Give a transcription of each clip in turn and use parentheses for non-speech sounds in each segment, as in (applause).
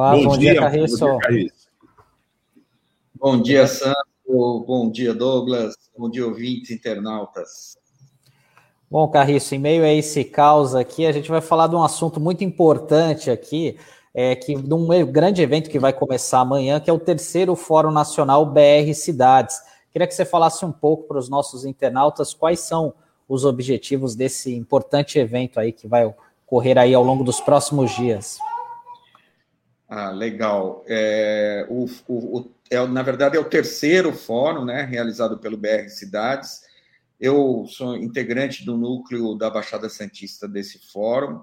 Olá, bom, bom dia, dia Carriço. Bom dia, Carriço. Bom dia, Santo. Bom dia, Douglas. Bom dia, ouvintes, internautas. Bom, Carriço, em meio a esse caos aqui, a gente vai falar de um assunto muito importante aqui, é que de um grande evento que vai começar amanhã, que é o terceiro Fórum Nacional BR Cidades. Queria que você falasse um pouco para os nossos internautas quais são os objetivos desse importante evento aí que vai ocorrer aí ao longo dos próximos dias. Ah, legal. É, o, o, é, na verdade, é o terceiro fórum né, realizado pelo BR Cidades. Eu sou integrante do núcleo da Baixada Santista desse fórum,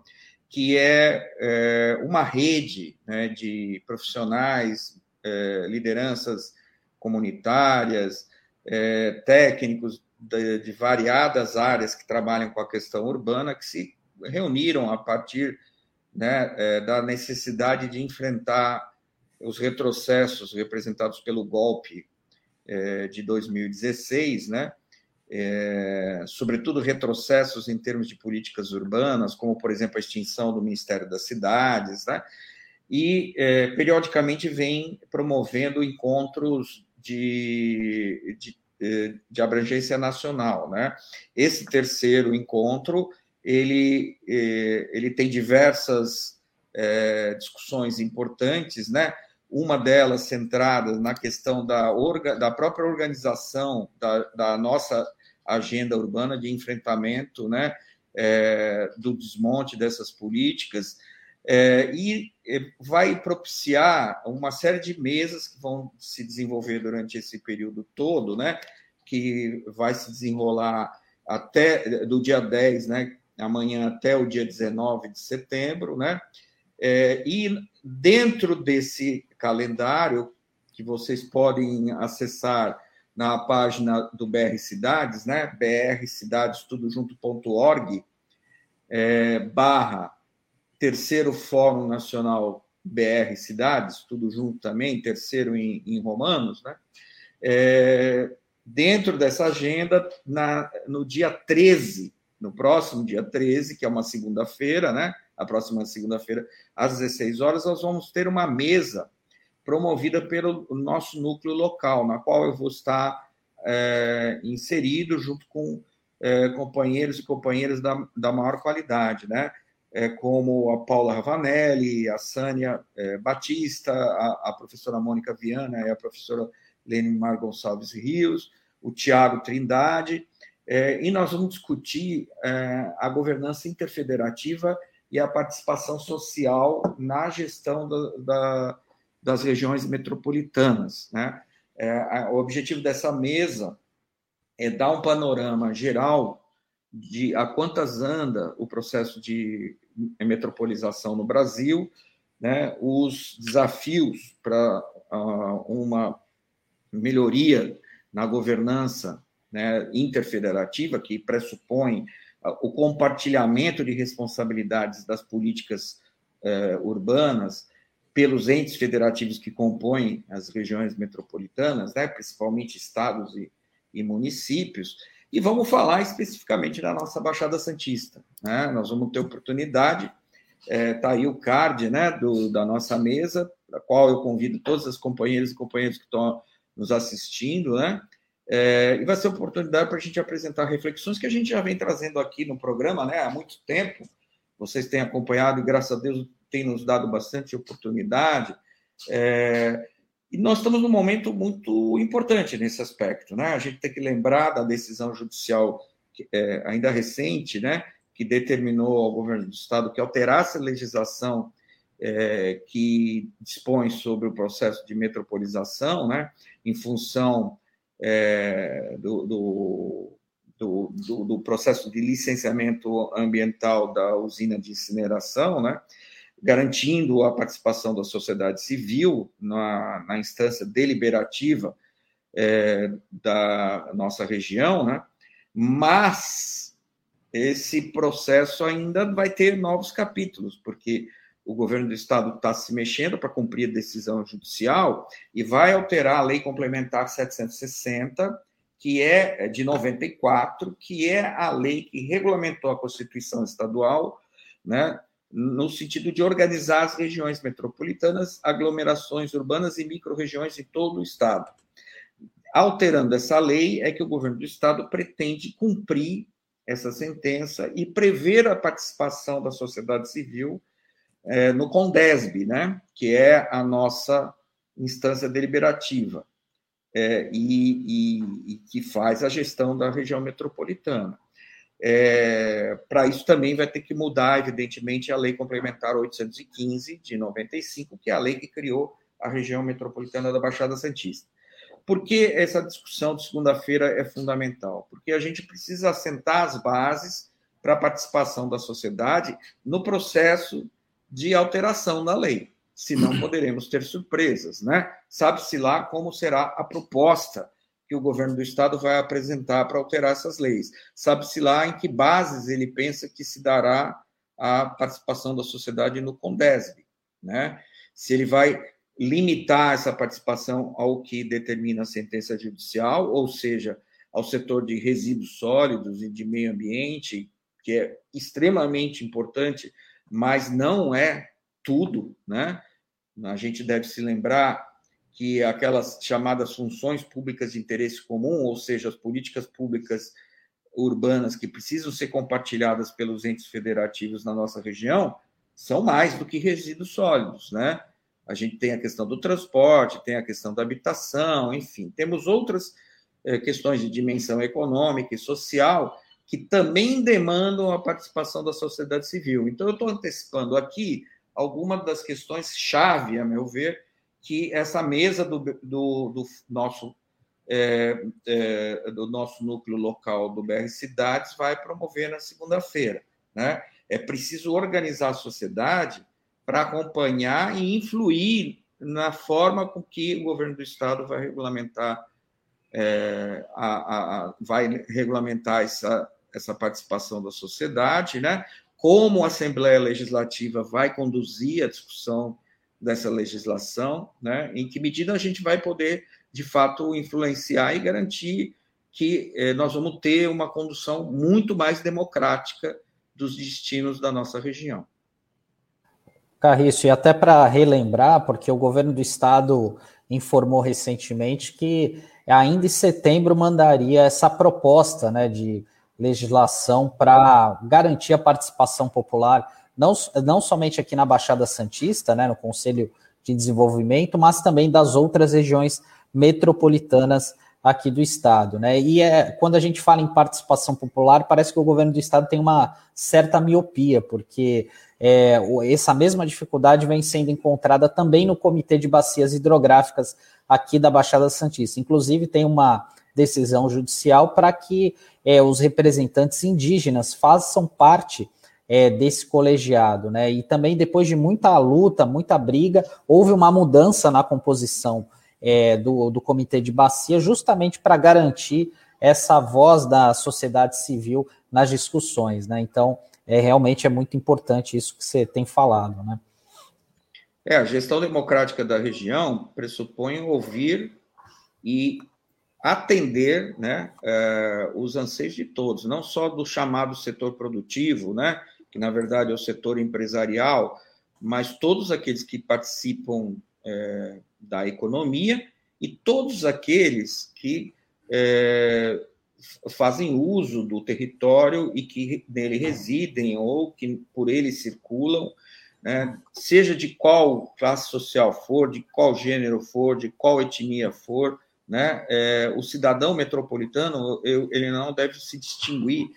que é, é uma rede né, de profissionais, é, lideranças comunitárias, é, técnicos de, de variadas áreas que trabalham com a questão urbana, que se reuniram a partir né, é, da necessidade de enfrentar os retrocessos representados pelo golpe é, de 2016, né, é, sobretudo retrocessos em termos de políticas urbanas, como, por exemplo, a extinção do Ministério das Cidades, né, e é, periodicamente vem promovendo encontros de, de, é, de abrangência nacional. Né. Esse terceiro encontro ele, eh, ele tem diversas é, discussões importantes, né? Uma delas centrada na questão da, orga, da própria organização da, da nossa agenda urbana de enfrentamento, né? É, do desmonte dessas políticas, é, e vai propiciar uma série de mesas que vão se desenvolver durante esse período todo, né? Que vai se desenrolar até do dia 10, né? Amanhã até o dia 19 de setembro, né? É, e dentro desse calendário, que vocês podem acessar na página do BR Cidades, né? brcidadestudojunto.org, é, barra terceiro Fórum Nacional BR Cidades, tudo junto também, terceiro em, em romanos, né? É, dentro dessa agenda, na, no dia 13 no próximo dia 13, que é uma segunda-feira, né? A próxima segunda-feira, às 16 horas, nós vamos ter uma mesa promovida pelo nosso núcleo local, na qual eu vou estar é, inserido junto com é, companheiros e companheiras da, da maior qualidade, né? É, como a Paula Ravanelli, a Sânia é, Batista, a, a, professora Mônica Viana e a professora Mar Gonçalves Rios, o Tiago Trindade, é, e nós vamos discutir é, a governança interfederativa e a participação social na gestão da, da, das regiões metropolitanas. Né? É, o objetivo dessa mesa é dar um panorama geral de a quantas anda o processo de metropolização no Brasil, né, os desafios para uh, uma melhoria na governança né, interfederativa, que pressupõe ah, o compartilhamento de responsabilidades das políticas eh, urbanas pelos entes federativos que compõem as regiões metropolitanas, né, principalmente estados e, e municípios, e vamos falar especificamente da nossa Baixada Santista. Né? Nós vamos ter oportunidade, está é, tá aí o card né, do, da nossa mesa, para qual eu convido todas as companheiras e companheiros que estão nos assistindo, né, é, e vai ser oportunidade para a gente apresentar reflexões que a gente já vem trazendo aqui no programa né, há muito tempo. Vocês têm acompanhado e, graças a Deus, tem nos dado bastante oportunidade. É, e nós estamos num momento muito importante nesse aspecto. Né? A gente tem que lembrar da decisão judicial é, ainda recente, né, que determinou ao governo do Estado que alterasse a legislação é, que dispõe sobre o processo de metropolização, né, em função é, do, do, do, do, processo de licenciamento ambiental da usina de incineração, né, garantindo a participação da sociedade civil na, na instância deliberativa é, da nossa região, né, mas esse processo ainda vai ter novos capítulos, porque o governo do estado está se mexendo para cumprir a decisão judicial e vai alterar a lei complementar 760, que é de 94, que é a lei que regulamentou a Constituição estadual, né, no sentido de organizar as regiões metropolitanas, aglomerações urbanas e micro-regiões em todo o Estado. Alterando essa lei, é que o governo do Estado pretende cumprir essa sentença e prever a participação da sociedade civil é, no CONDESB, né, que é a nossa instância deliberativa é, e, e, e, que faz a gestão da região metropolitana. É, Para isso também vai ter que mudar, evidentemente, a Lei Complementar 815 de 95, que é a lei que criou a região metropolitana da Baixada Santista. Por que essa discussão de segunda-feira é fundamental? Porque a gente precisa assentar as bases para a participação da sociedade no processo de alteração da lei. Senão (clears throat) poderemos ter surpresas, né? Sabe-se lá como será a proposta que o governo do estado vai apresentar para alterar essas leis. Sabe-se lá em que bases ele pensa que se dará a participação da sociedade no Condesb, né? Se ele vai limitar essa participação ao que determina a sentença judicial, ou seja, ao setor de resíduos sólidos e de meio ambiente, que é extremamente importante, mas não é tudo, né? A gente deve se lembrar que aquelas chamadas funções públicas de interesse comum, ou seja, as políticas públicas urbanas que precisam ser compartilhadas pelos entes federativos na nossa região, são mais do que resíduos sólidos, né? A gente tem a questão do transporte, tem a questão da habitação, enfim, temos outras eh, questões de dimensão econômica e social que também demandam a participação da sociedade civil. Então, eu estou antecipando aqui algumas das questões chave, a meu ver, que essa mesa do, do, do nosso é, é, do nosso núcleo local do BR Cidades vai promover na segunda-feira. Né? É preciso organizar a sociedade para acompanhar e influir na forma com que o governo do estado vai regulamentar é, a, a, vai regulamentar essa, essa participação da sociedade, né? Como a Assembleia Legislativa vai conduzir a discussão dessa legislação, né? em que medida a gente vai poder, de fato, influenciar e garantir que eh, nós vamos ter uma condução muito mais democrática dos destinos da nossa região. Carriço, e até para relembrar, porque o governo do estado informou recentemente que ainda em setembro mandaria essa proposta né, de legislação para garantir a participação popular não, não somente aqui na Baixada Santista, né, no Conselho de Desenvolvimento, mas também das outras regiões metropolitanas aqui do estado, né? E é, quando a gente fala em participação popular, parece que o governo do estado tem uma certa miopia, porque é, essa mesma dificuldade vem sendo encontrada também no Comitê de Bacias Hidrográficas aqui da Baixada Santista. Inclusive, tem uma decisão judicial para que é, os representantes indígenas façam parte é, desse colegiado, né? E também depois de muita luta, muita briga, houve uma mudança na composição é, do, do comitê de bacia, justamente para garantir essa voz da sociedade civil nas discussões, né? Então, é realmente é muito importante isso que você tem falado, né? É, a gestão democrática da região pressupõe ouvir e atender né, é, os anseios de todos, não só do chamado setor produtivo, né, que na verdade é o setor empresarial, mas todos aqueles que participam é, da economia e todos aqueles que é, fazem uso do território e que nele residem ou que por ele circulam, né, seja de qual classe social for, de qual gênero for, de qual etnia for, né, é, o cidadão metropolitano eu, ele não deve se distinguir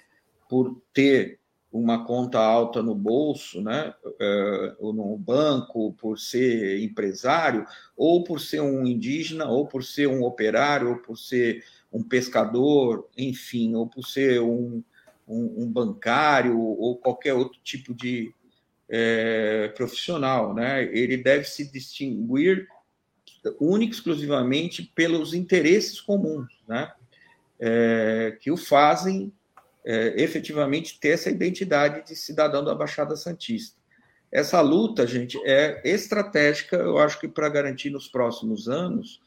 por ter uma conta alta no bolso, né, uh, ou no banco, por ser empresário, ou por ser um indígena, ou por ser um operário, ou por ser um pescador, enfim, ou por ser um, um, um bancário, ou qualquer outro tipo de é, profissional, né? Ele deve se distinguir única exclusivamente pelos interesses comuns, né? É, que o fazem é, efetivamente ter essa identidade de cidadão da Baixada Santista. Essa luta, gente, é estratégica, eu acho que para garantir nos próximos anos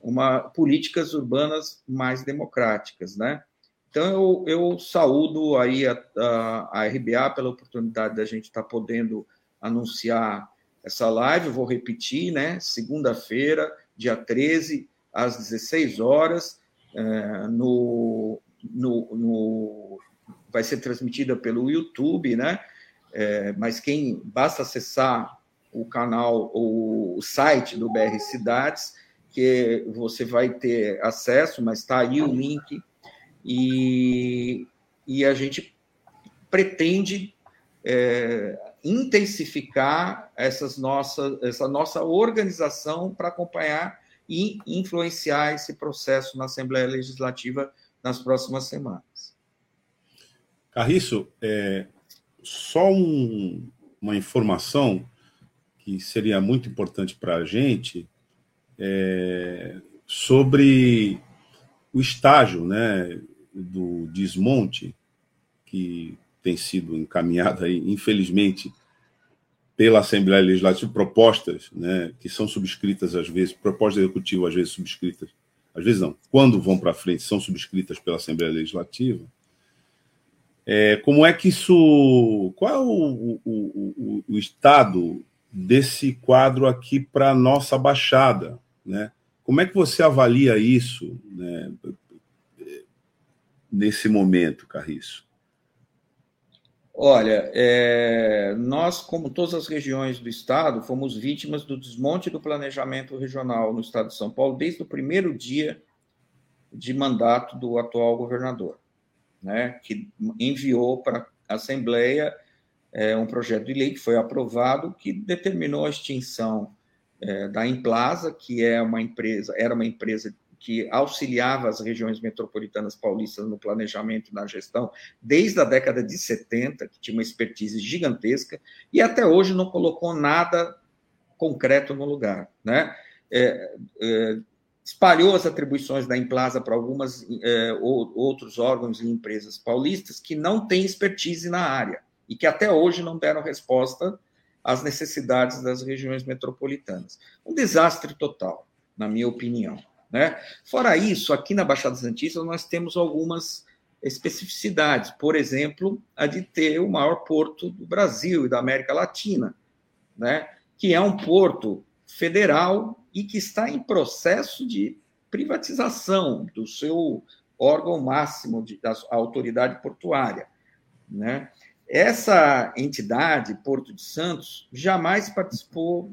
uma políticas urbanas mais democráticas, né? Então, eu, eu saúdo aí a, a, a, RBA pela oportunidade da gente estar tá podendo anunciar essa live. Vou repetir, né? Segunda-feira, dia 13, às 16 horas, é, no, no, no, vai ser transmitida pelo YouTube, né? É, mas quem basta acessar o canal ou o site do BR Cidades, que você vai ter acesso, mas está aí o link e, e a gente pretende é, intensificar essas nossas, essa nossa organização para acompanhar e influenciar esse processo na Assembleia Legislativa nas próximas semanas. Carriço, é, só um, uma informação que seria muito importante para a gente é, sobre o estágio, né, do desmonte que tem sido encaminhado infelizmente, pela Assembleia Legislativa, propostas né, que são subscritas às vezes, propostas executivas às vezes subscritas, às vezes não, quando vão para frente, são subscritas pela Assembleia Legislativa. É, como é que isso. Qual é o, o, o, o estado desse quadro aqui para a nossa Baixada? Né? Como é que você avalia isso? Né? nesse momento, Carriço? Olha, é, nós, como todas as regiões do estado, fomos vítimas do desmonte do planejamento regional no estado de São Paulo desde o primeiro dia de mandato do atual governador, né, que enviou para a Assembleia é, um projeto de lei que foi aprovado que determinou a extinção é, da Implaza, que é uma empresa, era uma empresa que auxiliava as regiões metropolitanas paulistas no planejamento e na gestão desde a década de 70, que tinha uma expertise gigantesca, e até hoje não colocou nada concreto no lugar. Né? É, é, espalhou as atribuições da Implaza para algumas é, ou, outros órgãos e empresas paulistas que não têm expertise na área e que até hoje não deram resposta às necessidades das regiões metropolitanas. Um desastre total, na minha opinião. Né? Fora isso, aqui na Baixada Santista nós temos algumas especificidades, por exemplo, a de ter o maior porto do Brasil e da América Latina, né? que é um porto federal e que está em processo de privatização do seu órgão máximo de, da autoridade portuária. Né? Essa entidade, Porto de Santos, jamais participou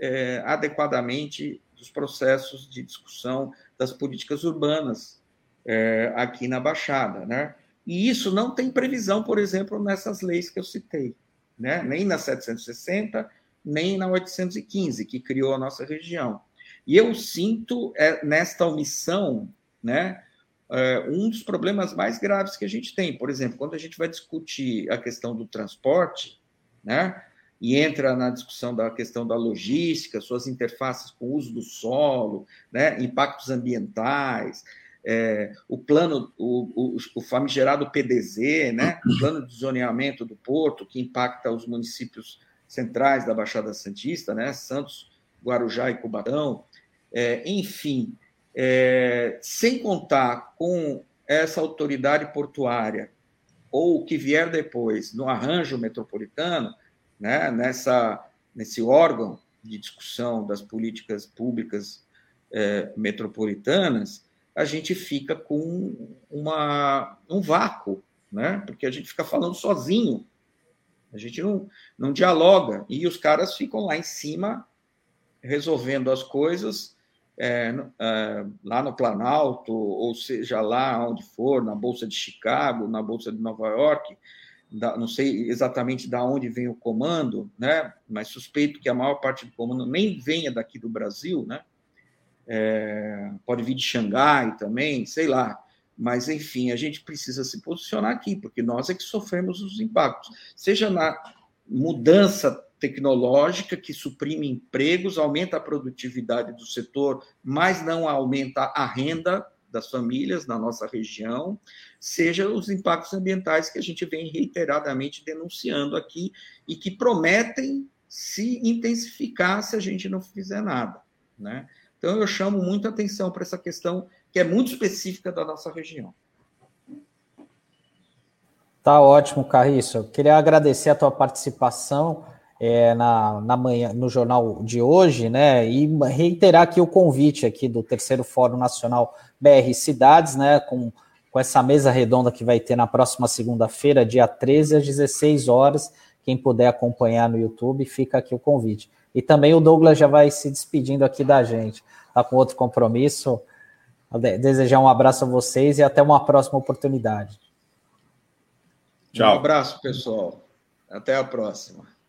é, adequadamente dos processos de discussão das políticas urbanas é, aqui na Baixada, né? E isso não tem previsão, por exemplo, nessas leis que eu citei, né? Nem na 760, nem na 815, que criou a nossa região. E eu sinto é, nesta omissão, né? É, um dos problemas mais graves que a gente tem, por exemplo, quando a gente vai discutir a questão do transporte, né? E entra na discussão da questão da logística, suas interfaces com o uso do solo, né, impactos ambientais, é, o plano, o, o, o, famigerado PDZ, né, o plano de zoneamento do porto, que impacta os municípios centrais da Baixada Santista, né, Santos, Guarujá e Cubatão, é, enfim, é, sem contar com essa autoridade portuária ou o que vier depois no arranjo metropolitano, né, nessa, nesse órgão de discussão das políticas públicas é, metropolitanas, a gente fica com uma, um vácuo, né? porque a gente fica falando sozinho, a gente não, não dialoga, e os caras ficam lá em cima resolvendo as coisas é, é, lá no Planalto, ou seja, lá onde for, na Bolsa de Chicago, na Bolsa de Nova York, da, não sei exatamente da onde vem o comando, né? Mas suspeito que a maior parte do comando nem venha daqui do Brasil, né? É, pode vir de Xangai também, sei lá. Mas, enfim, a gente precisa se posicionar aqui, porque nós é que sofremos os impactos. Seja na mudança tecnológica que suprime empregos, aumenta a produtividade do setor, mas não aumenta a renda das famílias na nossa região, seja os impactos ambientais que a gente vem reiteradamente denunciando aqui e que prometem se intensificar se a gente não fizer nada. Né? Então, eu chamo muita atenção para essa questão que é muito específica da nossa região. Tá ótimo, Carriço. Eu queria agradecer a tua participação é, na, na manhã, no jornal de hoje, né? E reiterar aqui o convite aqui do terceiro Fórum Nacional BR Cidades, né? Com, com essa mesa redonda que vai ter na próxima segunda-feira, dia 13, às 16 horas. Quem puder acompanhar no YouTube, fica aqui o convite. E também o Douglas já vai se despedindo aqui da gente. Tá com outro compromisso. Desejar um abraço a vocês e até uma próxima oportunidade. Tchau. Um abraço, pessoal. Até a próxima.